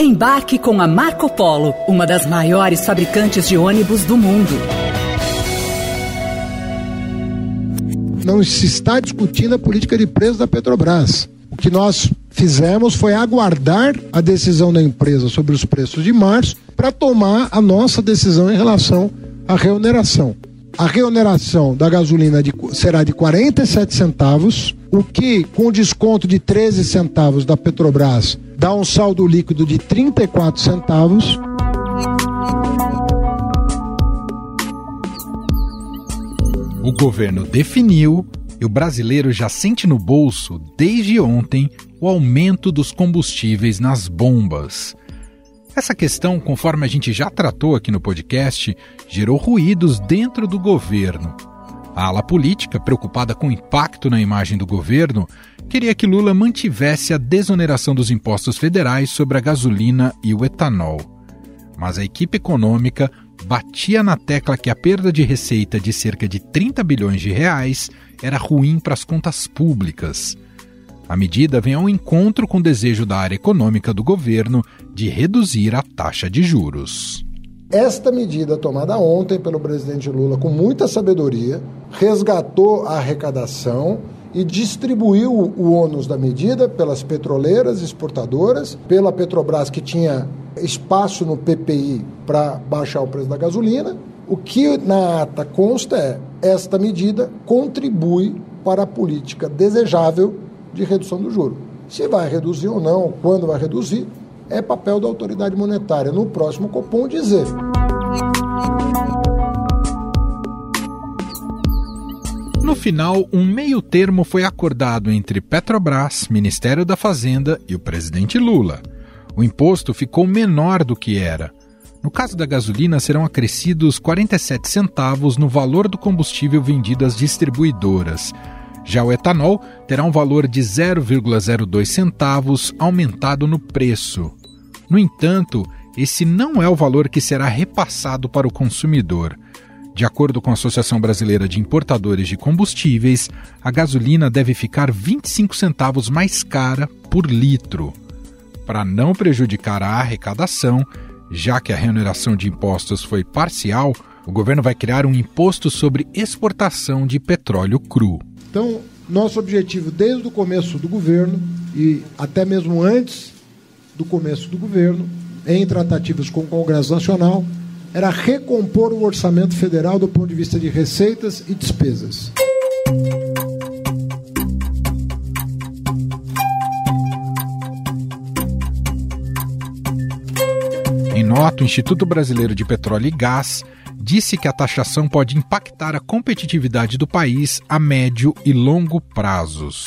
Embarque com a Marco Polo, uma das maiores fabricantes de ônibus do mundo. Não se está discutindo a política de preço da Petrobras. O que nós fizemos foi aguardar a decisão da empresa sobre os preços de março para tomar a nossa decisão em relação à reoneração. A reoneração da gasolina de, será de 47 centavos, o que, com desconto de 13 centavos da Petrobras, dá um saldo líquido de 34 centavos. O governo definiu e o brasileiro já sente no bolso, desde ontem, o aumento dos combustíveis nas bombas. Essa questão, conforme a gente já tratou aqui no podcast, gerou ruídos dentro do governo. A ala política, preocupada com o impacto na imagem do governo, queria que Lula mantivesse a desoneração dos impostos federais sobre a gasolina e o etanol. Mas a equipe econômica batia na tecla que a perda de receita de cerca de 30 bilhões de reais era ruim para as contas públicas. A medida vem ao encontro com o desejo da área econômica do governo de reduzir a taxa de juros. Esta medida tomada ontem pelo presidente Lula com muita sabedoria resgatou a arrecadação e distribuiu o ônus da medida pelas petroleiras exportadoras, pela Petrobras que tinha espaço no PPI para baixar o preço da gasolina. O que na ata consta é esta medida contribui para a política desejável de redução do juro. Se vai reduzir ou não, quando vai reduzir, é papel da autoridade monetária no próximo Copom dizer. No final, um meio termo foi acordado entre Petrobras, Ministério da Fazenda e o presidente Lula. O imposto ficou menor do que era. No caso da gasolina, serão acrescidos 47 centavos no valor do combustível vendido às distribuidoras. Já o etanol terá um valor de 0,02 centavos aumentado no preço. No entanto, esse não é o valor que será repassado para o consumidor. De acordo com a Associação Brasileira de Importadores de Combustíveis, a gasolina deve ficar 25 centavos mais cara por litro. Para não prejudicar a arrecadação, já que a remuneração de impostos foi parcial, o governo vai criar um imposto sobre exportação de petróleo cru. Então, nosso objetivo desde o começo do governo e até mesmo antes do começo do governo, em tratativas com o Congresso Nacional, era recompor o orçamento federal do ponto de vista de receitas e despesas. Em nota, o Instituto Brasileiro de Petróleo e Gás disse que a taxação pode impactar a competitividade do país a médio e longo prazos.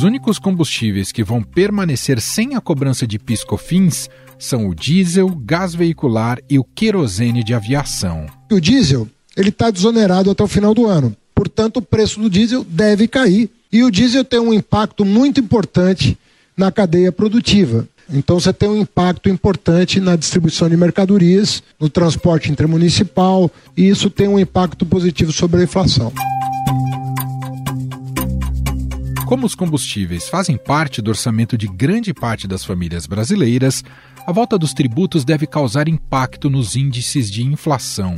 Os únicos combustíveis que vão permanecer sem a cobrança de piscofins são o diesel, gás veicular e o querosene de aviação. O diesel ele está desonerado até o final do ano. Portanto, o preço do diesel deve cair. E o diesel tem um impacto muito importante na cadeia produtiva. Então você tem um impacto importante na distribuição de mercadorias, no transporte intermunicipal, e isso tem um impacto positivo sobre a inflação. Como os combustíveis fazem parte do orçamento de grande parte das famílias brasileiras, a volta dos tributos deve causar impacto nos índices de inflação.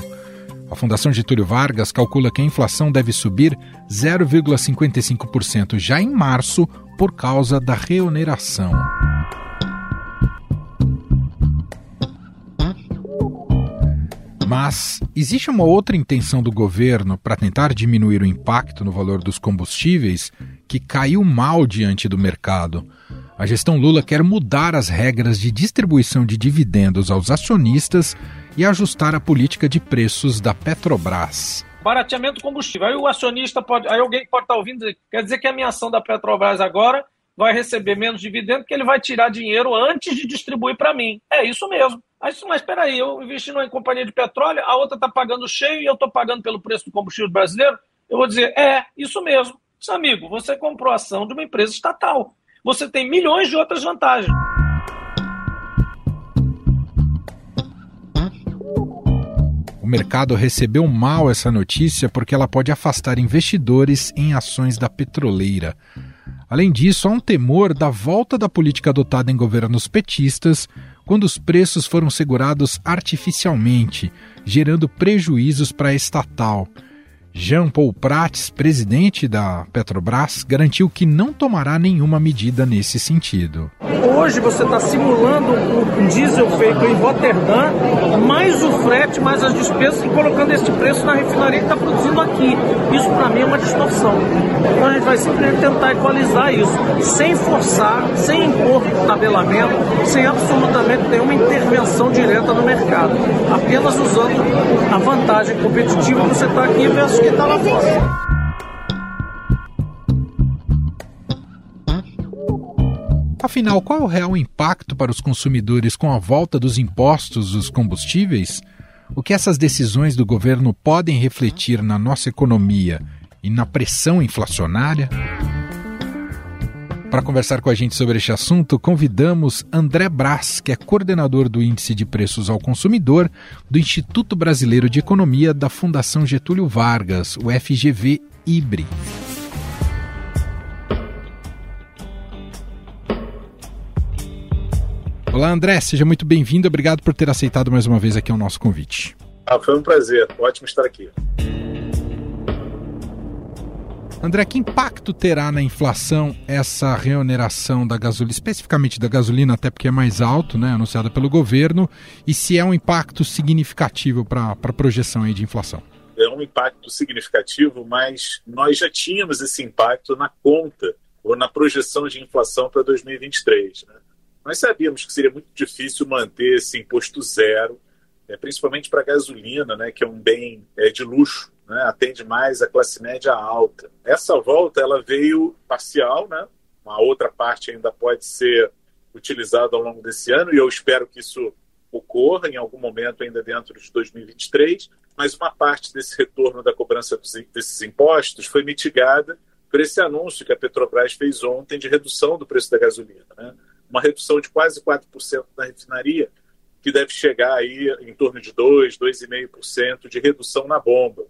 A Fundação Getúlio Vargas calcula que a inflação deve subir 0,55% já em março por causa da reoneração. Mas existe uma outra intenção do governo para tentar diminuir o impacto no valor dos combustíveis que caiu mal diante do mercado. A gestão Lula quer mudar as regras de distribuição de dividendos aos acionistas e ajustar a política de preços da Petrobras. Barateamento do combustível. Aí o acionista pode. Aí alguém pode estar ouvindo dizer, quer dizer que a minha ação da Petrobras agora vai receber menos dividendo porque ele vai tirar dinheiro antes de distribuir para mim. É isso mesmo. Aí, mas espera aí, eu investi numa companhia de petróleo, a outra está pagando cheio e eu estou pagando pelo preço do combustível brasileiro. Eu vou dizer, é, isso mesmo. Amigo, você comprou ação de uma empresa estatal. Você tem milhões de outras vantagens. O mercado recebeu mal essa notícia porque ela pode afastar investidores em ações da petroleira. Além disso, há um temor da volta da política adotada em governos petistas, quando os preços foram segurados artificialmente, gerando prejuízos para a estatal. Jean Paul Prats, presidente da Petrobras, garantiu que não tomará nenhuma medida nesse sentido. Hoje você está simulando um diesel feito em Roterdã, mais o frete, mais as despesas e colocando esse preço na refinaria que está produzindo aqui. Isso para mim é uma distorção. Então a gente vai simplesmente tentar equalizar isso, sem forçar, sem impor tabelamento, sem absolutamente nenhuma intervenção direta no mercado. Apenas usando a vantagem competitiva que você está aqui versus Afinal, qual é o real impacto para os consumidores com a volta dos impostos dos combustíveis? O que essas decisões do governo podem refletir na nossa economia e na pressão inflacionária? Para conversar com a gente sobre este assunto, convidamos André Brás, que é coordenador do Índice de Preços ao Consumidor do Instituto Brasileiro de Economia da Fundação Getúlio Vargas, o FGV IBRE. Olá, André, seja muito bem-vindo. Obrigado por ter aceitado mais uma vez aqui o nosso convite. Ah, foi um prazer. Ótimo estar aqui. André, que impacto terá na inflação essa reoneração da gasolina, especificamente da gasolina, até porque é mais alto, né, anunciada pelo governo, e se é um impacto significativo para a projeção aí de inflação? É um impacto significativo, mas nós já tínhamos esse impacto na conta ou na projeção de inflação para 2023. Né? Nós sabíamos que seria muito difícil manter esse imposto zero, é, principalmente para a gasolina, né, que é um bem é, de luxo né, atende mais a classe média alta. Essa volta ela veio parcial, né? Uma outra parte ainda pode ser utilizada ao longo desse ano e eu espero que isso ocorra em algum momento ainda dentro de 2023, mas uma parte desse retorno da cobrança desses impostos foi mitigada por esse anúncio que a Petrobras fez ontem de redução do preço da gasolina, né? Uma redução de quase 4% na refinaria, que deve chegar aí em torno de 2, 2,5% de redução na bomba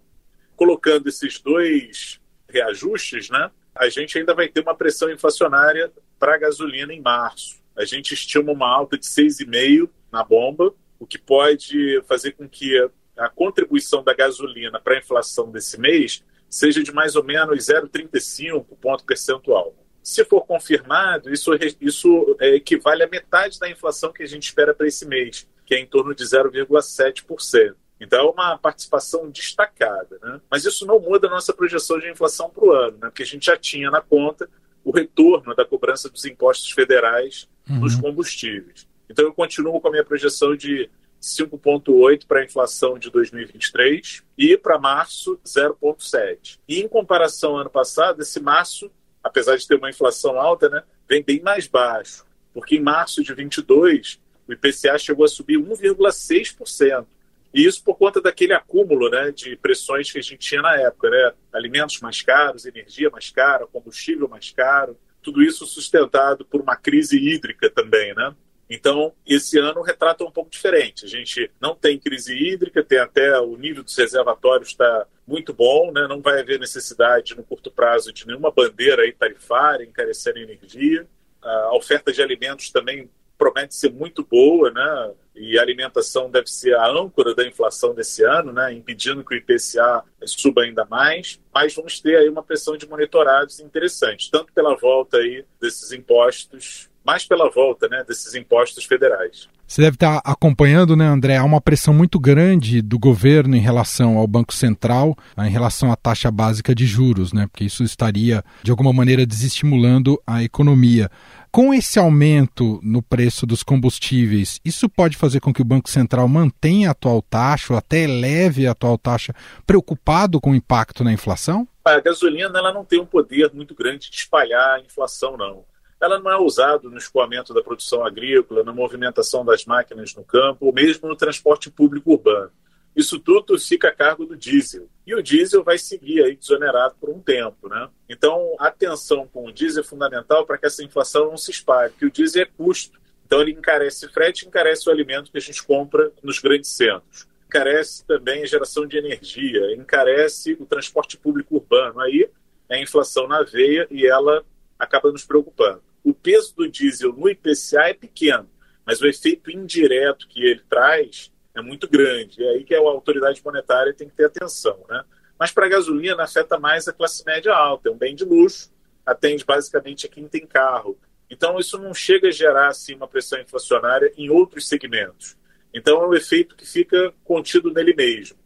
colocando esses dois reajustes, né, a gente ainda vai ter uma pressão inflacionária para a gasolina em março. A gente estima uma alta de 6,5% na bomba, o que pode fazer com que a contribuição da gasolina para a inflação desse mês seja de mais ou menos 0,35 ponto percentual. Se for confirmado, isso, isso é, equivale à metade da inflação que a gente espera para esse mês, que é em torno de 0,7%. Então é uma participação destacada. Né? Mas isso não muda a nossa projeção de inflação para o ano, né? porque a gente já tinha na conta o retorno da cobrança dos impostos federais uhum. nos combustíveis. Então eu continuo com a minha projeção de 5,8 para a inflação de 2023 e para março 0,7. E em comparação ao ano passado, esse março, apesar de ter uma inflação alta, né, vem bem mais baixo, porque em março de 22 o IPCA chegou a subir 1,6%. E isso por conta daquele acúmulo né, de pressões que a gente tinha na época, né? Alimentos mais caros, energia mais cara, combustível mais caro, tudo isso sustentado por uma crise hídrica também, né? Então, esse ano retrata um pouco diferente. A gente não tem crise hídrica, tem até o nível dos reservatórios está muito bom, né? não vai haver necessidade no curto prazo de nenhuma bandeira aí tarifária encarecendo a energia. A oferta de alimentos também promete ser muito boa, né? E a alimentação deve ser a âncora da inflação desse ano, né? Impedindo que o IPCA suba ainda mais. Mas vamos ter aí uma pressão de monitorados interessante, tanto pela volta aí desses impostos, mais pela volta, né? Desses impostos federais. Você deve estar acompanhando, né, André? Há uma pressão muito grande do governo em relação ao Banco Central, em relação à taxa básica de juros, né? Porque isso estaria, de alguma maneira, desestimulando a economia. Com esse aumento no preço dos combustíveis, isso pode fazer com que o Banco Central mantenha a atual taxa ou até eleve a atual taxa, preocupado com o impacto na inflação? A gasolina ela não tem um poder muito grande de espalhar a inflação, não. Ela não é usada no escoamento da produção agrícola, na movimentação das máquinas no campo, ou mesmo no transporte público urbano. Isso tudo fica a cargo do diesel. E o diesel vai seguir aí desonerado por um tempo, né? Então, atenção com o diesel é fundamental para que essa inflação não se espalhe, porque o diesel é custo. Então, ele encarece frete, encarece o alimento que a gente compra nos grandes centros. Encarece também a geração de energia, encarece o transporte público urbano. Aí é a inflação na veia e ela acaba nos preocupando. O peso do diesel no IPCA é pequeno, mas o efeito indireto que ele traz é muito grande. É aí que a autoridade monetária tem que ter atenção. Né? Mas para a gasolina afeta mais a classe média alta, é um bem de luxo, atende basicamente a quem tem carro. Então isso não chega a gerar assim, uma pressão inflacionária em outros segmentos. Então é um efeito que fica contido nele mesmo.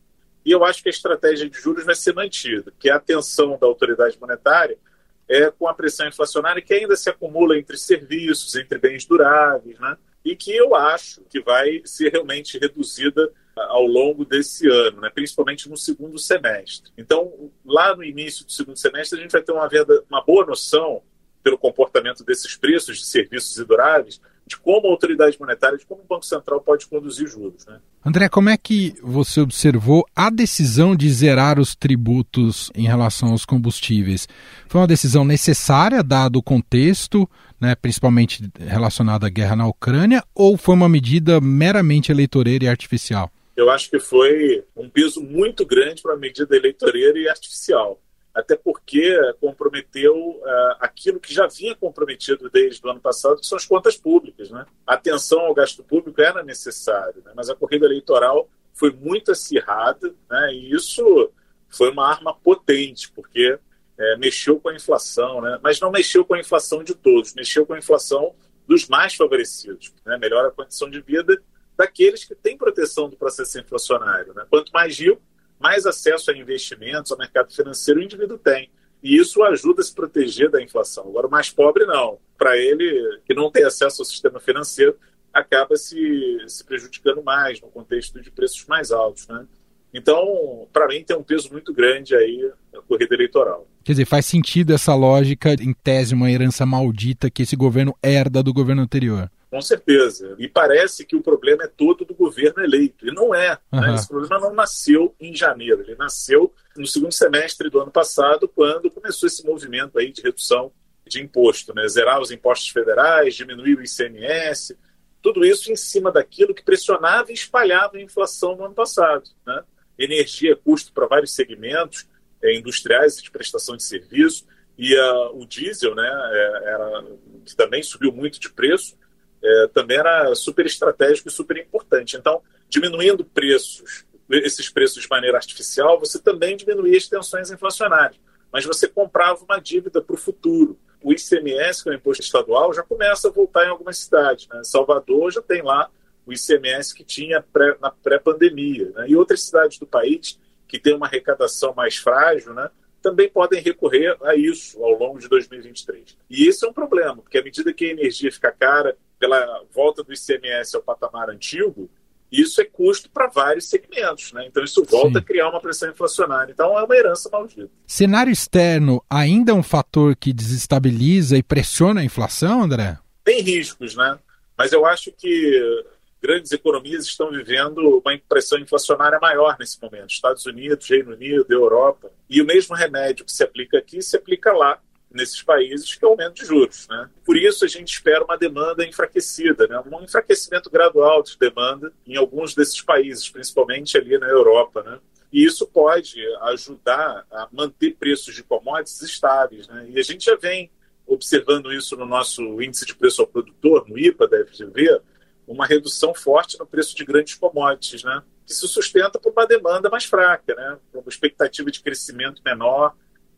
E eu acho que a estratégia de juros vai ser mantida, que a atenção da autoridade monetária é com a pressão inflacionária que ainda se acumula entre serviços, entre bens duráveis, né? e que eu acho que vai ser realmente reduzida ao longo desse ano, né? principalmente no segundo semestre. Então, lá no início do segundo semestre, a gente vai ter uma, uma boa noção, pelo comportamento desses preços de serviços e duráveis, de como a autoridade monetária, de como o Banco Central pode conduzir juros. Né? André, como é que você observou a decisão de zerar os tributos em relação aos combustíveis? Foi uma decisão necessária, dado o contexto, né, principalmente relacionada à guerra na Ucrânia, ou foi uma medida meramente eleitoreira e artificial? Eu acho que foi um peso muito grande para a medida eleitoreira e artificial até porque comprometeu uh, aquilo que já vinha comprometido desde o ano passado, que são as contas públicas. Né? A atenção ao gasto público era necessária, né? mas a corrida eleitoral foi muito acirrada né? e isso foi uma arma potente, porque é, mexeu com a inflação, né? mas não mexeu com a inflação de todos, mexeu com a inflação dos mais favorecidos, né? melhora a condição de vida daqueles que têm proteção do processo inflacionário. Né? Quanto mais rico, mais acesso a investimentos, ao mercado financeiro o indivíduo tem. E isso ajuda a se proteger da inflação. Agora, o mais pobre, não. Para ele, que não tem acesso ao sistema financeiro, acaba se, se prejudicando mais no contexto de preços mais altos. Né? Então, para mim, tem um peso muito grande aí a corrida eleitoral. Quer dizer, faz sentido essa lógica, em tese, uma herança maldita que esse governo herda do governo anterior. Com certeza. E parece que o problema é todo do governo eleito. E não é. Uhum. Né? Esse problema não nasceu em janeiro. Ele nasceu no segundo semestre do ano passado, quando começou esse movimento aí de redução de imposto, né? zerar os impostos federais, diminuir o ICMS, tudo isso em cima daquilo que pressionava e espalhava a inflação no ano passado. Né? Energia custo para vários segmentos é, industriais e de prestação de serviço, e uh, o diesel, né, é, era, que também subiu muito de preço, é, também era super estratégico e super importante. Então, diminuindo preços, esses preços de maneira artificial, você também diminuía as tensões inflacionárias, mas você comprava uma dívida para o futuro. O ICMS, que é o imposto estadual, já começa a voltar em algumas cidades. Né? Salvador já tem lá o ICMS que tinha pré, na pré-pandemia. Né? E outras cidades do país que têm uma arrecadação mais frágil, né? também podem recorrer a isso ao longo de 2023. E isso é um problema, porque à medida que a energia fica cara, pela volta do ICMS ao patamar antigo, isso é custo para vários segmentos, né? Então isso volta Sim. a criar uma pressão inflacionária. Então é uma herança maldita. Cenário externo ainda é um fator que desestabiliza e pressiona a inflação, André? Tem riscos, né? Mas eu acho que grandes economias estão vivendo uma pressão inflacionária maior nesse momento. Estados Unidos, Reino Unido, Europa. E o mesmo remédio que se aplica aqui se aplica lá nesses países, que é o aumento de juros. Né? Por isso, a gente espera uma demanda enfraquecida, né? um enfraquecimento gradual de demanda em alguns desses países, principalmente ali na Europa. Né? E isso pode ajudar a manter preços de commodities estáveis. Né? E a gente já vem observando isso no nosso índice de preço ao produtor, no IPA da FGV, uma redução forte no preço de grandes commodities, né? que se sustenta por uma demanda mais fraca, né? por uma expectativa de crescimento menor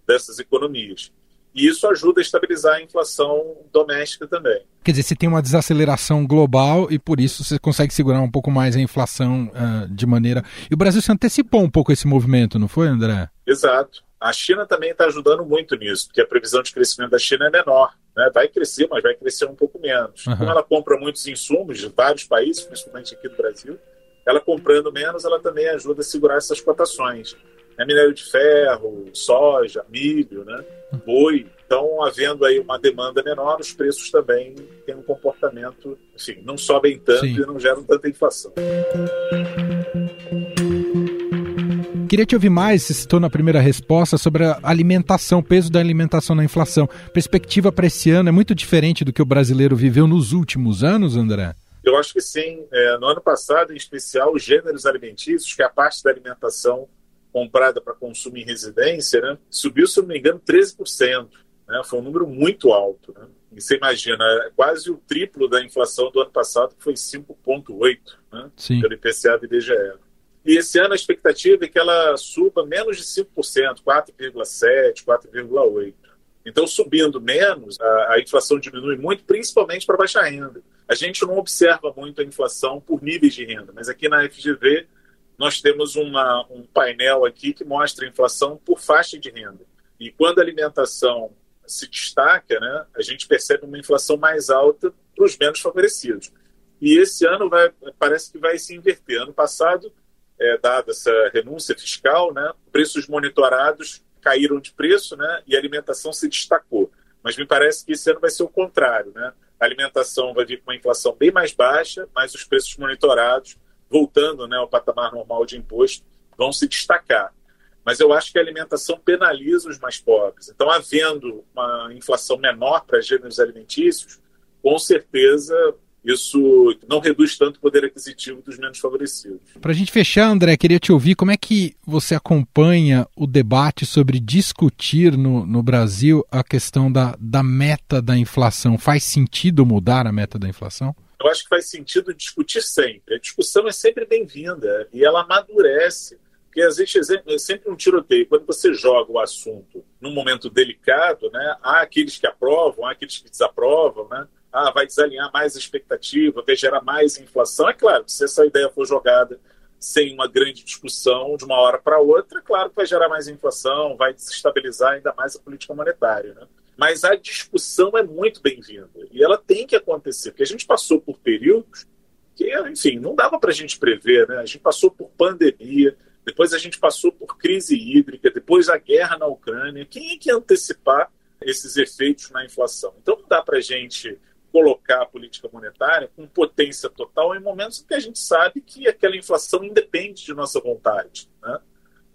dessas economias. E isso ajuda a estabilizar a inflação doméstica também. Quer dizer, você tem uma desaceleração global e por isso você consegue segurar um pouco mais a inflação uh, de maneira. E o Brasil se antecipou um pouco esse movimento, não foi, André? Exato. A China também está ajudando muito nisso, porque a previsão de crescimento da China é menor. Né? Vai crescer, mas vai crescer um pouco menos. Uhum. Como ela compra muitos insumos de vários países, principalmente aqui do Brasil, ela comprando menos, ela também ajuda a segurar essas cotações né, minério de ferro, soja, milho, né, boi. Então, havendo aí uma demanda menor, os preços também têm um comportamento, enfim, não sobem tanto Sim. e não geram tanta inflação. Queria te ouvir mais, você citou na primeira resposta, sobre a alimentação, o peso da alimentação na inflação. Perspectiva para esse ano é muito diferente do que o brasileiro viveu nos últimos anos, André? Eu acho que sim. É, no ano passado, em especial, os gêneros alimentícios, que é a parte da alimentação comprada para consumo em residência, né, subiu, se não me engano, 13%. Né? Foi um número muito alto. Né? E você imagina, é quase o triplo da inflação do ano passado, que foi 5,8% né? pelo IPCA do IBGE. E esse ano a expectativa é que ela suba menos de 5%, 4,7%, 4,8%. Então, subindo menos, a, a, inflação diminui muito, principalmente para baixa renda. A gente não observa muito a inflação por níveis de renda, mas aqui na FGV nós temos uma, um painel aqui que mostra a inflação por faixa de renda. E quando a alimentação se destaca, né, a gente percebe uma inflação mais alta para os menos favorecidos. E esse ano vai, parece que vai se inverter. Ano passado, é, dada essa renúncia fiscal, né, preços monitorados caíram de preço né, e a alimentação se destacou. Mas me parece que esse ano vai ser o contrário. Né? A alimentação vai vir com uma inflação bem mais baixa, mas os preços monitorados, voltando né, ao patamar normal de imposto, vão se destacar mas eu acho que a alimentação penaliza os mais pobres. Então, havendo uma inflação menor para gêneros alimentícios, com certeza isso não reduz tanto o poder aquisitivo dos menos favorecidos. Para a gente fechar, André, queria te ouvir como é que você acompanha o debate sobre discutir no, no Brasil a questão da, da meta da inflação. Faz sentido mudar a meta da inflação? Eu acho que faz sentido discutir sempre. A discussão é sempre bem-vinda e ela amadurece porque existe é sempre um tiroteio. Quando você joga o assunto num momento delicado, né, há aqueles que aprovam, há aqueles que desaprovam, né? Ah, vai desalinhar mais a expectativa, vai gerar mais inflação. É claro se essa ideia for jogada sem uma grande discussão de uma hora para outra, é claro que vai gerar mais inflação, vai desestabilizar ainda mais a política monetária. Né? Mas a discussão é muito bem-vinda e ela tem que acontecer, porque a gente passou por períodos que, enfim, não dava para a gente prever. Né? A gente passou por pandemia, depois a gente passou por crise hídrica, depois a guerra na Ucrânia. Quem é que antecipar esses efeitos na inflação? Então não dá para a gente colocar a política monetária com potência total em momentos em que a gente sabe que aquela inflação independe de nossa vontade. Né?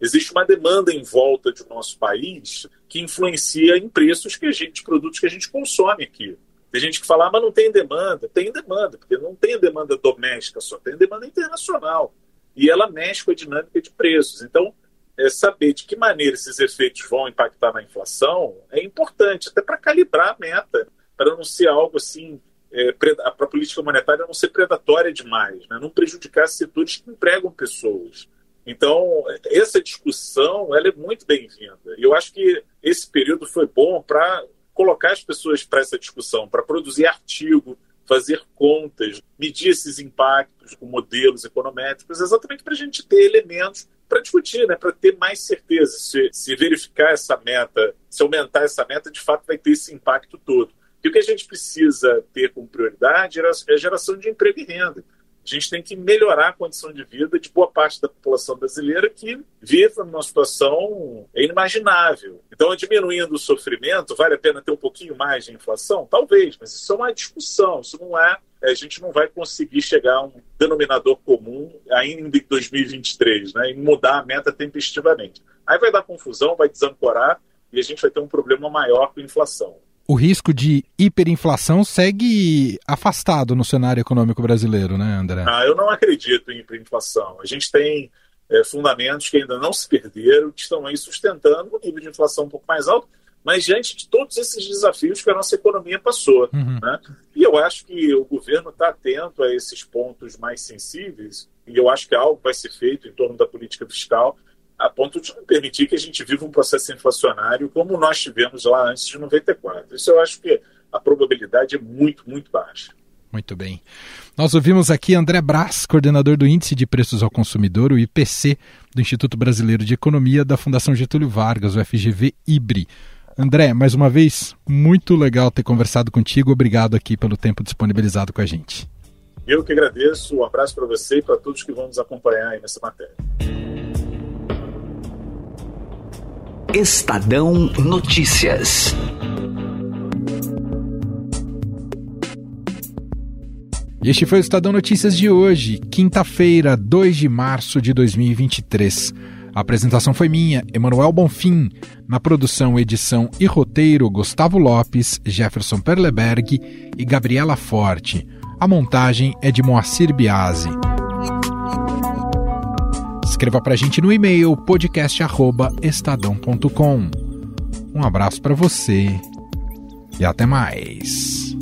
Existe uma demanda em volta do nosso país que influencia em preços que a gente, produtos que a gente consome aqui. Tem gente que fala, ah, mas não tem demanda. Tem demanda, porque não tem demanda doméstica só, tem demanda internacional e ela mexe com a dinâmica de preços. Então, é, saber de que maneira esses efeitos vão impactar na inflação é importante, até para calibrar a meta, para não ser algo assim, é, para a política monetária não ser predatória demais, né? não prejudicar setores que empregam pessoas. Então, essa discussão ela é muito bem-vinda. E eu acho que esse período foi bom para colocar as pessoas para essa discussão, para produzir artigo, fazer contas, medir esses impactos com modelos econométricos, exatamente para a gente ter elementos para discutir, né, para ter mais certeza se, se verificar essa meta, se aumentar essa meta, de fato vai ter esse impacto todo. E o que a gente precisa ter como prioridade é a geração de emprego e renda. A gente tem que melhorar a condição de vida de boa parte da população brasileira que vive numa situação inimaginável. Então, diminuindo o sofrimento, vale a pena ter um pouquinho mais de inflação? Talvez, mas isso é uma discussão, isso não é. A gente não vai conseguir chegar a um denominador comum ainda em 2023, né, e mudar a meta tempestivamente. Aí vai dar confusão, vai desancorar e a gente vai ter um problema maior com a inflação o risco de hiperinflação segue afastado no cenário econômico brasileiro, né, André? Ah, eu não acredito em hiperinflação. A gente tem é, fundamentos que ainda não se perderam, que estão aí sustentando um nível de inflação um pouco mais alto, mas diante de todos esses desafios que a nossa economia passou. Uhum. Né? E eu acho que o governo está atento a esses pontos mais sensíveis, e eu acho que algo vai ser feito em torno da política fiscal a ponto de não permitir que a gente viva um processo inflacionário como nós tivemos lá antes de 94. Isso eu acho que a probabilidade é muito, muito baixa. Muito bem. Nós ouvimos aqui André Brás, coordenador do Índice de Preços ao Consumidor, o IPC, do Instituto Brasileiro de Economia da Fundação Getúlio Vargas, o FGV IBRI. André, mais uma vez, muito legal ter conversado contigo. Obrigado aqui pelo tempo disponibilizado com a gente. Eu que agradeço. Um abraço para você e para todos que vão nos acompanhar aí nessa matéria. Estadão Notícias. Este foi o Estadão Notícias de hoje, quinta-feira, 2 de março de 2023. A apresentação foi minha, Emanuel Bonfim. Na produção, edição e roteiro, Gustavo Lopes, Jefferson Perleberg e Gabriela Forte. A montagem é de Moacir Biasi. Escreva para a gente no e-mail podcast@estadão.com. Um abraço para você e até mais.